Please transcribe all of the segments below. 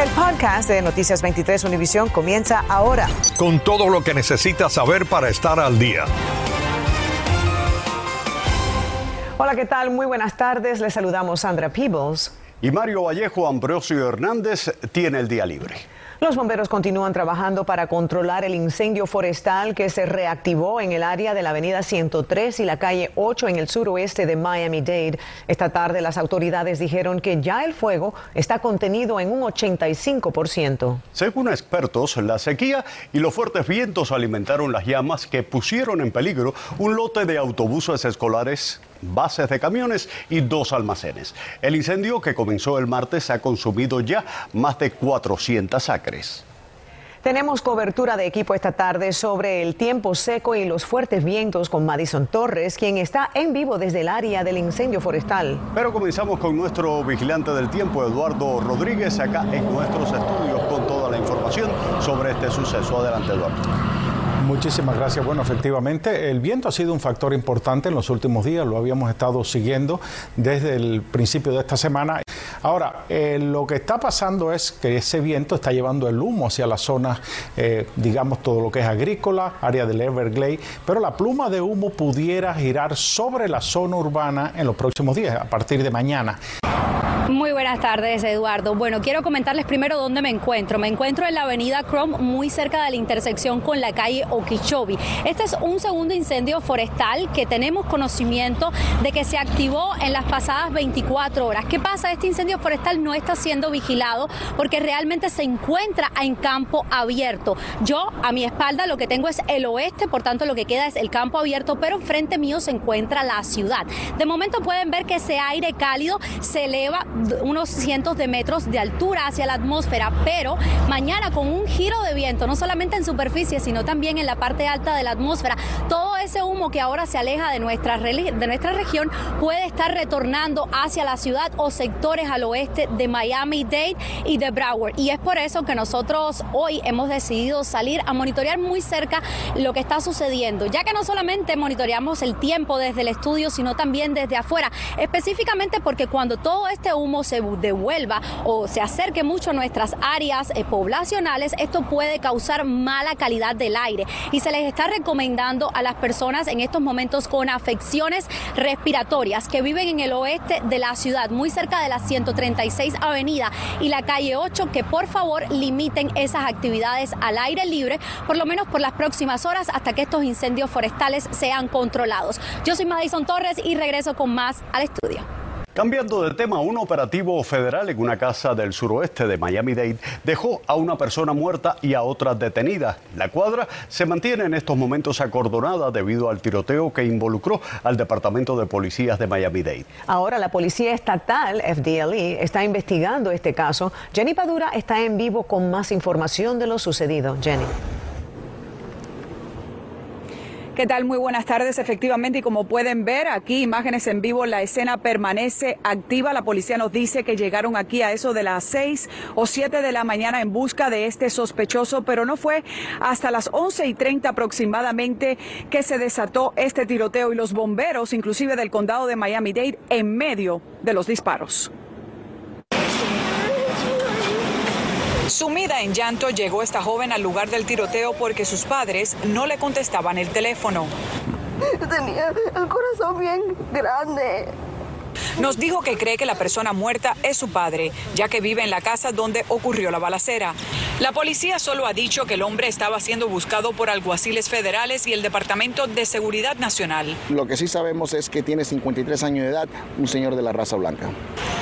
El podcast de Noticias 23 Univisión comienza ahora. Con todo lo que necesitas saber para estar al día. Hola, ¿qué tal? Muy buenas tardes. Les saludamos Sandra Peebles. Y Mario Vallejo Ambrosio Hernández tiene el día libre. Los bomberos continúan trabajando para controlar el incendio forestal que se reactivó en el área de la avenida 103 y la calle 8 en el suroeste de Miami-Dade. Esta tarde las autoridades dijeron que ya el fuego está contenido en un 85%. Según expertos, la sequía y los fuertes vientos alimentaron las llamas que pusieron en peligro un lote de autobuses escolares bases de camiones y dos almacenes. El incendio que comenzó el martes ha consumido ya más de 400 acres. Tenemos cobertura de equipo esta tarde sobre el tiempo seco y los fuertes vientos con Madison Torres, quien está en vivo desde el área del incendio forestal. Pero comenzamos con nuestro vigilante del tiempo, Eduardo Rodríguez, acá en nuestros estudios con toda la información sobre este suceso. Adelante, Eduardo. Muchísimas gracias. Bueno, efectivamente, el viento ha sido un factor importante en los últimos días, lo habíamos estado siguiendo desde el principio de esta semana. Ahora, eh, lo que está pasando es que ese viento está llevando el humo hacia las zonas, eh, digamos, todo lo que es agrícola, área del Everglades, pero la pluma de humo pudiera girar sobre la zona urbana en los próximos días, a partir de mañana. Muy buenas tardes, Eduardo. Bueno, quiero comentarles primero dónde me encuentro. Me encuentro en la avenida Chrome, muy cerca de la intersección con la calle Okeechobee. Este es un segundo incendio forestal que tenemos conocimiento de que se activó en las pasadas 24 horas. ¿Qué pasa? Este incendio forestal no está siendo vigilado porque realmente se encuentra en campo abierto. Yo, a mi espalda, lo que tengo es el oeste, por tanto, lo que queda es el campo abierto, pero frente mío se encuentra la ciudad. De momento pueden ver que ese aire cálido se eleva unos cientos de metros de altura hacia la atmósfera, pero mañana con un giro de viento, no solamente en superficie, sino también en la parte alta de la atmósfera, todo ese humo que ahora se aleja de nuestra, de nuestra región puede estar retornando hacia la ciudad o sectores al oeste de Miami-Dade y de Broward. Y es por eso que nosotros hoy hemos decidido salir a monitorear muy cerca lo que está sucediendo, ya que no solamente monitoreamos el tiempo desde el estudio, sino también desde afuera, específicamente porque cuando todo este humo se devuelva o se acerque mucho a nuestras áreas eh, poblacionales, esto puede causar mala calidad del aire y se les está recomendando a las personas en estos momentos con afecciones respiratorias que viven en el oeste de la ciudad, muy cerca de la 136 Avenida y la calle 8, que por favor limiten esas actividades al aire libre, por lo menos por las próximas horas hasta que estos incendios forestales sean controlados. Yo soy Madison Torres y regreso con más al estudio. Cambiando de tema, un operativo federal en una casa del suroeste de Miami-Dade dejó a una persona muerta y a otra detenida. La cuadra se mantiene en estos momentos acordonada debido al tiroteo que involucró al Departamento de Policías de Miami-Dade. Ahora la Policía Estatal, FDLE, está investigando este caso. Jenny Padura está en vivo con más información de lo sucedido. Jenny. ¿Qué tal? Muy buenas tardes. Efectivamente, y como pueden ver aquí, imágenes en vivo, la escena permanece activa. La policía nos dice que llegaron aquí a eso de las seis o siete de la mañana en busca de este sospechoso, pero no fue hasta las once y treinta aproximadamente que se desató este tiroteo y los bomberos, inclusive del condado de Miami-Dade, en medio de los disparos. Sumida en llanto llegó esta joven al lugar del tiroteo porque sus padres no le contestaban el teléfono. Tenía el corazón bien grande. Nos dijo que cree que la persona muerta es su padre, ya que vive en la casa donde ocurrió la balacera. La policía solo ha dicho que el hombre estaba siendo buscado por alguaciles federales y el Departamento de Seguridad Nacional. Lo que sí sabemos es que tiene 53 años de edad, un señor de la raza blanca.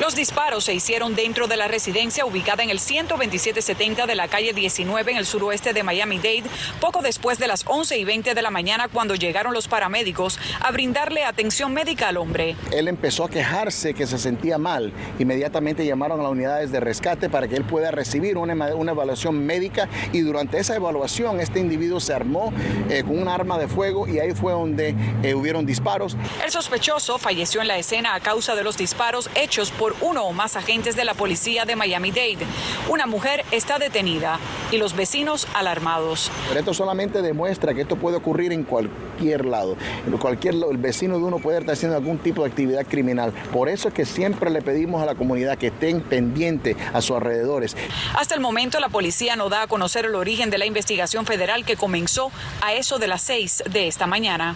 Los disparos se hicieron dentro de la residencia ubicada en el 12770 de la calle 19 en el suroeste de Miami-Dade, poco después de las 11 y 20 de la mañana cuando llegaron los paramédicos a brindarle atención médica al hombre. Él empezó a quejarse que se sentía mal. Inmediatamente llamaron a las unidades de rescate para que él pueda recibir una, una evaluación médica y durante esa evaluación este individuo se armó eh, con un arma de fuego y ahí fue donde eh, hubieron disparos. El sospechoso falleció en la escena a causa de los disparos hechos por uno o más agentes de la policía de Miami-Dade. Una mujer está detenida. y los vecinos alarmados. Pero esto solamente demuestra que esto puede ocurrir en cualquier lado. En cualquier el vecino de uno puede estar haciendo algún tipo de actividad criminal. Por eso es que siempre le pedimos a la comunidad que estén pendientes a sus alrededores. Hasta el momento la policía no da a conocer el origen de la investigación federal que comenzó a eso de las seis de esta mañana.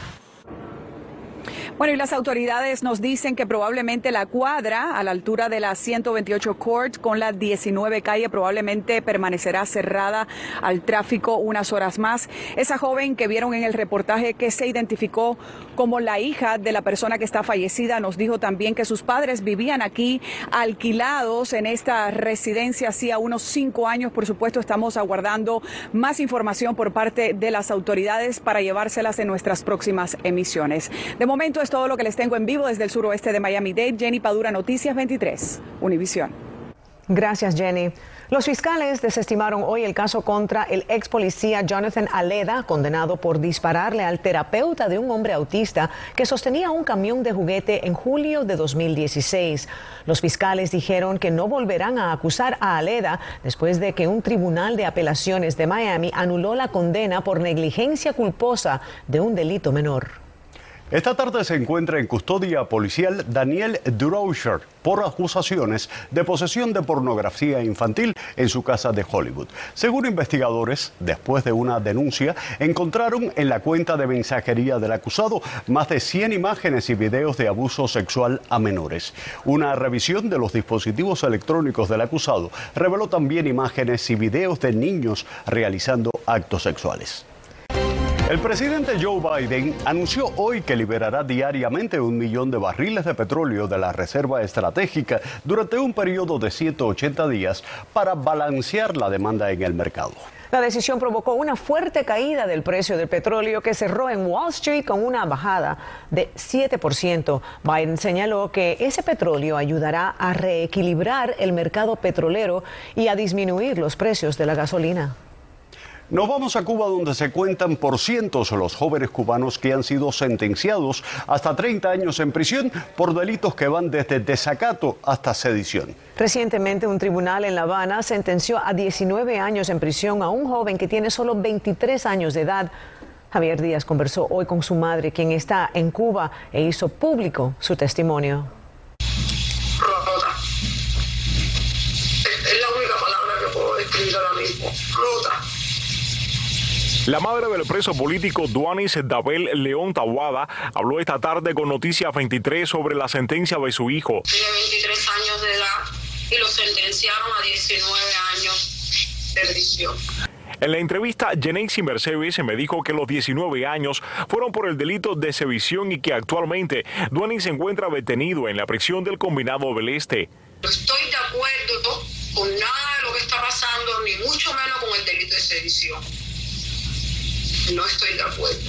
Bueno, y las autoridades nos dicen que probablemente la cuadra a la altura de la 128 Court con la 19 calle probablemente permanecerá cerrada al tráfico unas horas más. Esa joven que vieron en el reportaje que se identificó como la hija de la persona que está fallecida nos dijo también que sus padres vivían aquí alquilados en esta residencia hacía unos cinco años. Por supuesto, estamos aguardando más información por parte de las autoridades para llevárselas en nuestras próximas emisiones. De momento, todo lo que les tengo en vivo desde el suroeste de Miami-Dade. Jenny Padura, Noticias 23, Univisión. Gracias, Jenny. Los fiscales desestimaron hoy el caso contra el ex policía Jonathan Aleda, condenado por dispararle al terapeuta de un hombre autista que sostenía un camión de juguete en julio de 2016. Los fiscales dijeron que no volverán a acusar a Aleda después de que un tribunal de apelaciones de Miami anuló la condena por negligencia culposa de un delito menor. Esta tarde se encuentra en custodia policial Daniel Droscher por acusaciones de posesión de pornografía infantil en su casa de Hollywood. Según investigadores, después de una denuncia, encontraron en la cuenta de mensajería del acusado más de 100 imágenes y videos de abuso sexual a menores. Una revisión de los dispositivos electrónicos del acusado reveló también imágenes y videos de niños realizando actos sexuales. El presidente Joe Biden anunció hoy que liberará diariamente un millón de barriles de petróleo de la Reserva Estratégica durante un periodo de 180 días para balancear la demanda en el mercado. La decisión provocó una fuerte caída del precio del petróleo que cerró en Wall Street con una bajada de 7%. Biden señaló que ese petróleo ayudará a reequilibrar el mercado petrolero y a disminuir los precios de la gasolina. Nos vamos a Cuba donde se cuentan por cientos los jóvenes cubanos que han sido sentenciados hasta 30 años en prisión por delitos que van desde desacato hasta sedición. Recientemente un tribunal en La Habana sentenció a 19 años en prisión a un joven que tiene solo 23 años de edad. Javier Díaz conversó hoy con su madre, quien está en Cuba, e hizo público su testimonio. Rota. Es la única palabra que puedo describir ahora mismo. Rota. La madre del preso político Duanis Dabel León Tawada habló esta tarde con Noticias 23 sobre la sentencia de su hijo. Tiene 23 años de edad y lo sentenciaron a 19 años de prisión. En la entrevista, Genesis Mercedes me dijo que los 19 años fueron por el delito de sedición y que actualmente Duanis se encuentra detenido en la prisión del Combinado del Este. No estoy de acuerdo con nada de lo que está pasando, ni mucho menos con el delito de sedición no estoy de acuerdo.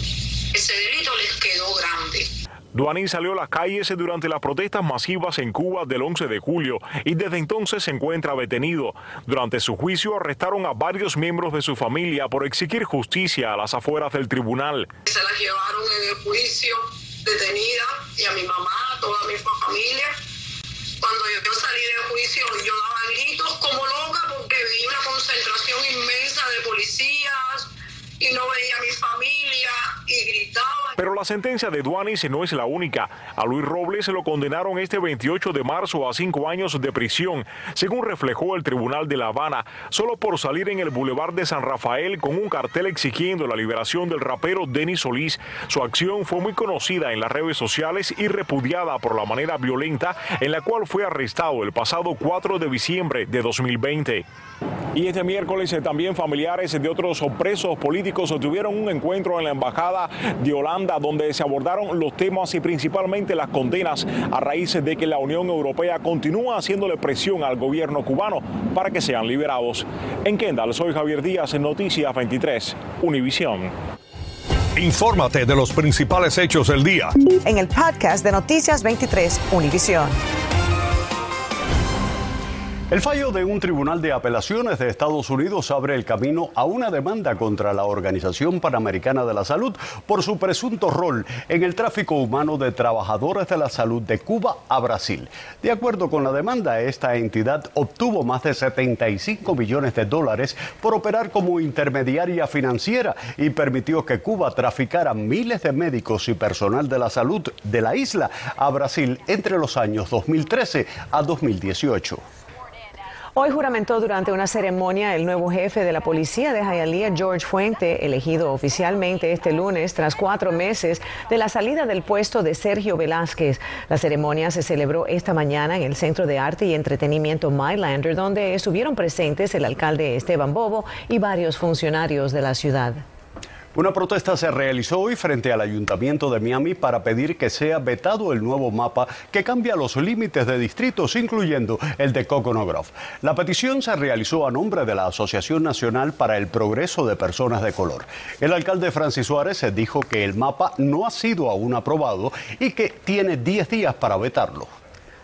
Ese delito les quedó grande. Duanín salió a las calles durante las protestas masivas en Cuba del 11 de julio y desde entonces se encuentra detenido. Durante su juicio arrestaron a varios miembros de su familia por exigir justicia a las afueras del tribunal. Se las llevaron en el juicio detenida y a mi mamá, a toda mi familia. Cuando yo salí del juicio yo daba gritos como loca porque veía una concentración inmensa de policías, y no veía mi familia. Pero la sentencia de Duanis no es la única. A Luis Robles se lo condenaron este 28 de marzo a cinco años de prisión, según reflejó el Tribunal de La Habana, solo por salir en el Boulevard de San Rafael con un cartel exigiendo la liberación del rapero Denis Solís. Su acción fue muy conocida en las redes sociales y repudiada por la manera violenta en la cual fue arrestado el pasado 4 de diciembre de 2020. Y este miércoles eh, también familiares de otros presos políticos tuvieron un encuentro en la Embajada de Holanda donde se abordaron los temas y principalmente las condenas a raíz de que la Unión Europea continúa haciéndole presión al gobierno cubano para que sean liberados. En Kendall, soy Javier Díaz en Noticias 23, Univisión. Infórmate de los principales hechos del día. En el podcast de Noticias 23, Univisión. El fallo de un tribunal de apelaciones de Estados Unidos abre el camino a una demanda contra la Organización Panamericana de la Salud por su presunto rol en el tráfico humano de trabajadores de la salud de Cuba a Brasil. De acuerdo con la demanda, esta entidad obtuvo más de 75 millones de dólares por operar como intermediaria financiera y permitió que Cuba traficara miles de médicos y personal de la salud de la isla a Brasil entre los años 2013 a 2018. Hoy juramentó durante una ceremonia el nuevo jefe de la policía de Hialeah, George Fuente, elegido oficialmente este lunes tras cuatro meses de la salida del puesto de Sergio Velázquez. La ceremonia se celebró esta mañana en el Centro de Arte y Entretenimiento Mylander, donde estuvieron presentes el alcalde Esteban Bobo y varios funcionarios de la ciudad. Una protesta se realizó hoy frente al Ayuntamiento de Miami para pedir que sea vetado el nuevo mapa que cambia los límites de distritos, incluyendo el de Coconut Grove. La petición se realizó a nombre de la Asociación Nacional para el Progreso de Personas de Color. El alcalde Francis Suárez dijo que el mapa no ha sido aún aprobado y que tiene 10 días para vetarlo.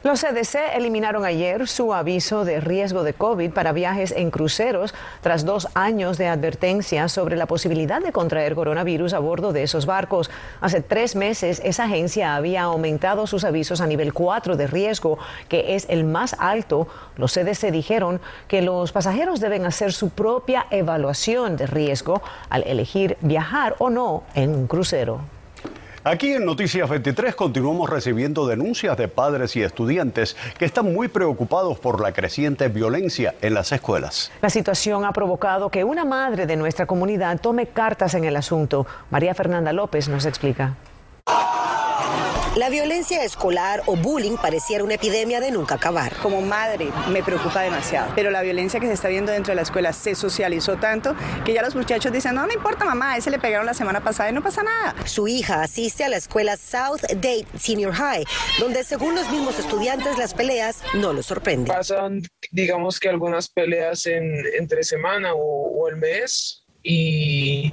Los CDC eliminaron ayer su aviso de riesgo de COVID para viajes en cruceros tras dos años de advertencia sobre la posibilidad de contraer coronavirus a bordo de esos barcos. Hace tres meses esa agencia había aumentado sus avisos a nivel 4 de riesgo, que es el más alto. Los CDC dijeron que los pasajeros deben hacer su propia evaluación de riesgo al elegir viajar o no en un crucero. Aquí en Noticias 23 continuamos recibiendo denuncias de padres y estudiantes que están muy preocupados por la creciente violencia en las escuelas. La situación ha provocado que una madre de nuestra comunidad tome cartas en el asunto. María Fernanda López nos explica. La violencia escolar o bullying pareciera una epidemia de nunca acabar. Como madre me preocupa demasiado, pero la violencia que se está viendo dentro de la escuela se socializó tanto que ya los muchachos dicen, no, no importa mamá, a ese le pegaron la semana pasada y no pasa nada. Su hija asiste a la escuela South Date Senior High, donde según los mismos estudiantes las peleas no los sorprenden. Pasan, digamos que algunas peleas en, entre semana o, o el mes, y,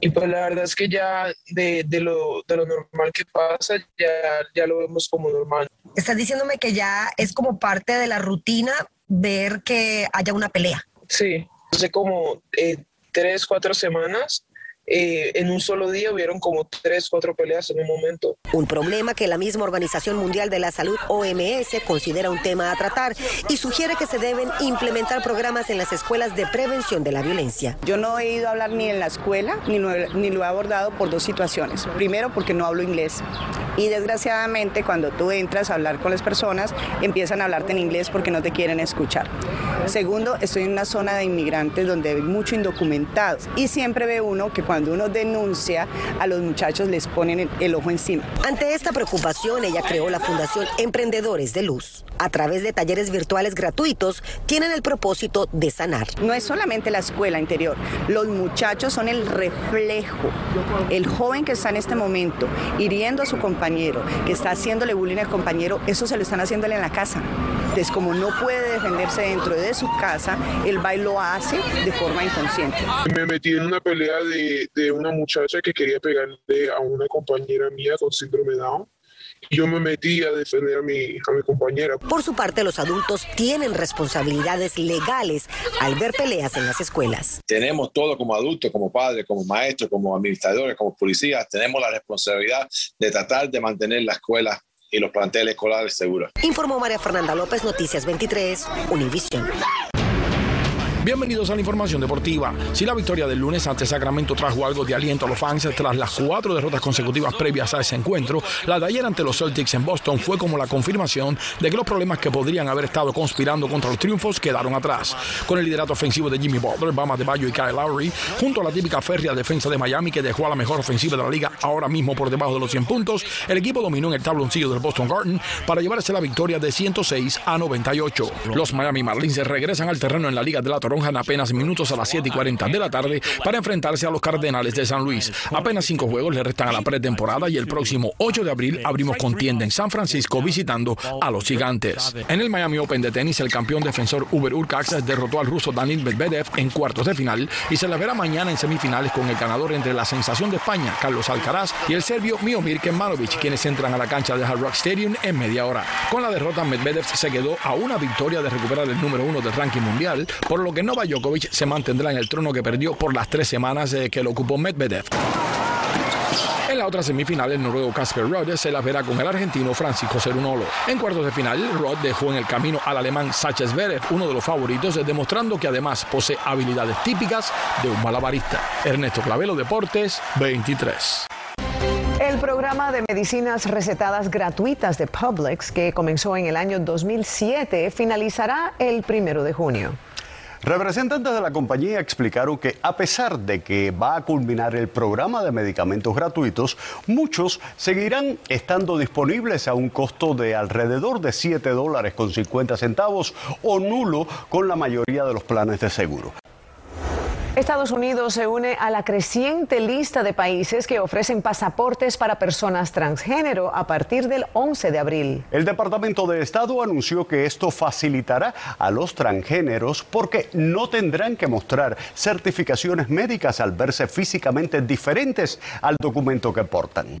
y, pues la verdad es que ya de, de, lo, de lo normal que pasa, ya, ya lo vemos como normal. Estás diciéndome que ya es como parte de la rutina ver que haya una pelea. Sí, hace como eh, tres, cuatro semanas eh, en un solo día hubieron como tres, cuatro peleas en un momento. Un problema que la misma Organización Mundial de la Salud, OMS, considera un tema a tratar y sugiere que se deben implementar programas en las escuelas de prevención de la violencia. Yo no he ido a hablar ni en la escuela, ni lo, ni lo he abordado por dos situaciones. Primero, porque no hablo inglés. Y desgraciadamente, cuando tú entras a hablar con las personas, empiezan a hablarte en inglés porque no te quieren escuchar. Segundo, estoy en una zona de inmigrantes donde hay mucho indocumentados. Y siempre ve uno que cuando uno denuncia, a los muchachos les ponen el ojo encima. Ante esta preocupación, ella creó la Fundación Emprendedores de Luz. A través de talleres virtuales gratuitos, tienen el propósito de sanar. No es solamente la escuela interior, los muchachos son el reflejo. El joven que está en este momento hiriendo a su compañero, que está haciéndole bullying al compañero, eso se lo están haciéndole en la casa. Entonces, como no puede defenderse dentro de su casa, el baile lo hace de forma inconsciente. Me metí en una pelea de, de una muchacha que quería pegarle a una compañera mía con síndrome de Down. Yo me metí a defender a mi, a mi compañera. Por su parte, los adultos tienen responsabilidades legales al ver peleas en las escuelas. Tenemos todo como adultos, como padres, como maestros, como administradores, como policías, tenemos la responsabilidad de tratar de mantener la escuela y los planteles escolares seguros. Informó María Fernanda López, Noticias 23, Univisión. Bienvenidos a la información deportiva. Si la victoria del lunes ante Sacramento trajo algo de aliento a los fans tras las cuatro derrotas consecutivas previas a ese encuentro, la de ayer ante los Celtics en Boston fue como la confirmación de que los problemas que podrían haber estado conspirando contra los triunfos quedaron atrás. Con el liderato ofensivo de Jimmy Butler, Bama de Bayo y Kyle Lowry, junto a la típica férrea defensa de Miami que dejó a la mejor ofensiva de la liga ahora mismo por debajo de los 100 puntos, el equipo dominó en el tabloncillo del Boston Garden para llevarse la victoria de 106 a 98. Los Miami Marlins regresan al terreno en la Liga de la Toronto apenas minutos a las 7 y 40 de la tarde para enfrentarse a los Cardenales de San Luis. Apenas cinco juegos le restan a la pretemporada y el próximo 8 de abril abrimos contienda en San Francisco visitando a los gigantes. En el Miami Open de tenis, el campeón defensor Uber Urcax derrotó al ruso Daniel Medvedev en cuartos de final y se la verá mañana en semifinales con el ganador entre la sensación de España, Carlos Alcaraz, y el serbio Miomir Kemanovic, quienes entran a la cancha de Hard Rock Stadium en media hora. Con la derrota, Medvedev se quedó a una victoria de recuperar el número uno del ranking mundial, por lo que Novak Djokovic se mantendrá en el trono que perdió por las tres semanas eh, que lo ocupó Medvedev. En la otra semifinal, el noruego Casper Ruud se la verá con el argentino Francisco Cerunolo. En cuartos de final, Ruud dejó en el camino al alemán Sacha Zverev, uno de los favoritos, demostrando que además posee habilidades típicas de un malabarista. Ernesto Clavelo, Deportes 23. El programa de medicinas recetadas gratuitas de Publix, que comenzó en el año 2007, finalizará el primero de junio. Representantes de la compañía explicaron que a pesar de que va a culminar el programa de medicamentos gratuitos, muchos seguirán estando disponibles a un costo de alrededor de 7 dólares con 50 centavos o nulo con la mayoría de los planes de seguro. Estados Unidos se une a la creciente lista de países que ofrecen pasaportes para personas transgénero a partir del 11 de abril. El Departamento de Estado anunció que esto facilitará a los transgéneros porque no tendrán que mostrar certificaciones médicas al verse físicamente diferentes al documento que portan.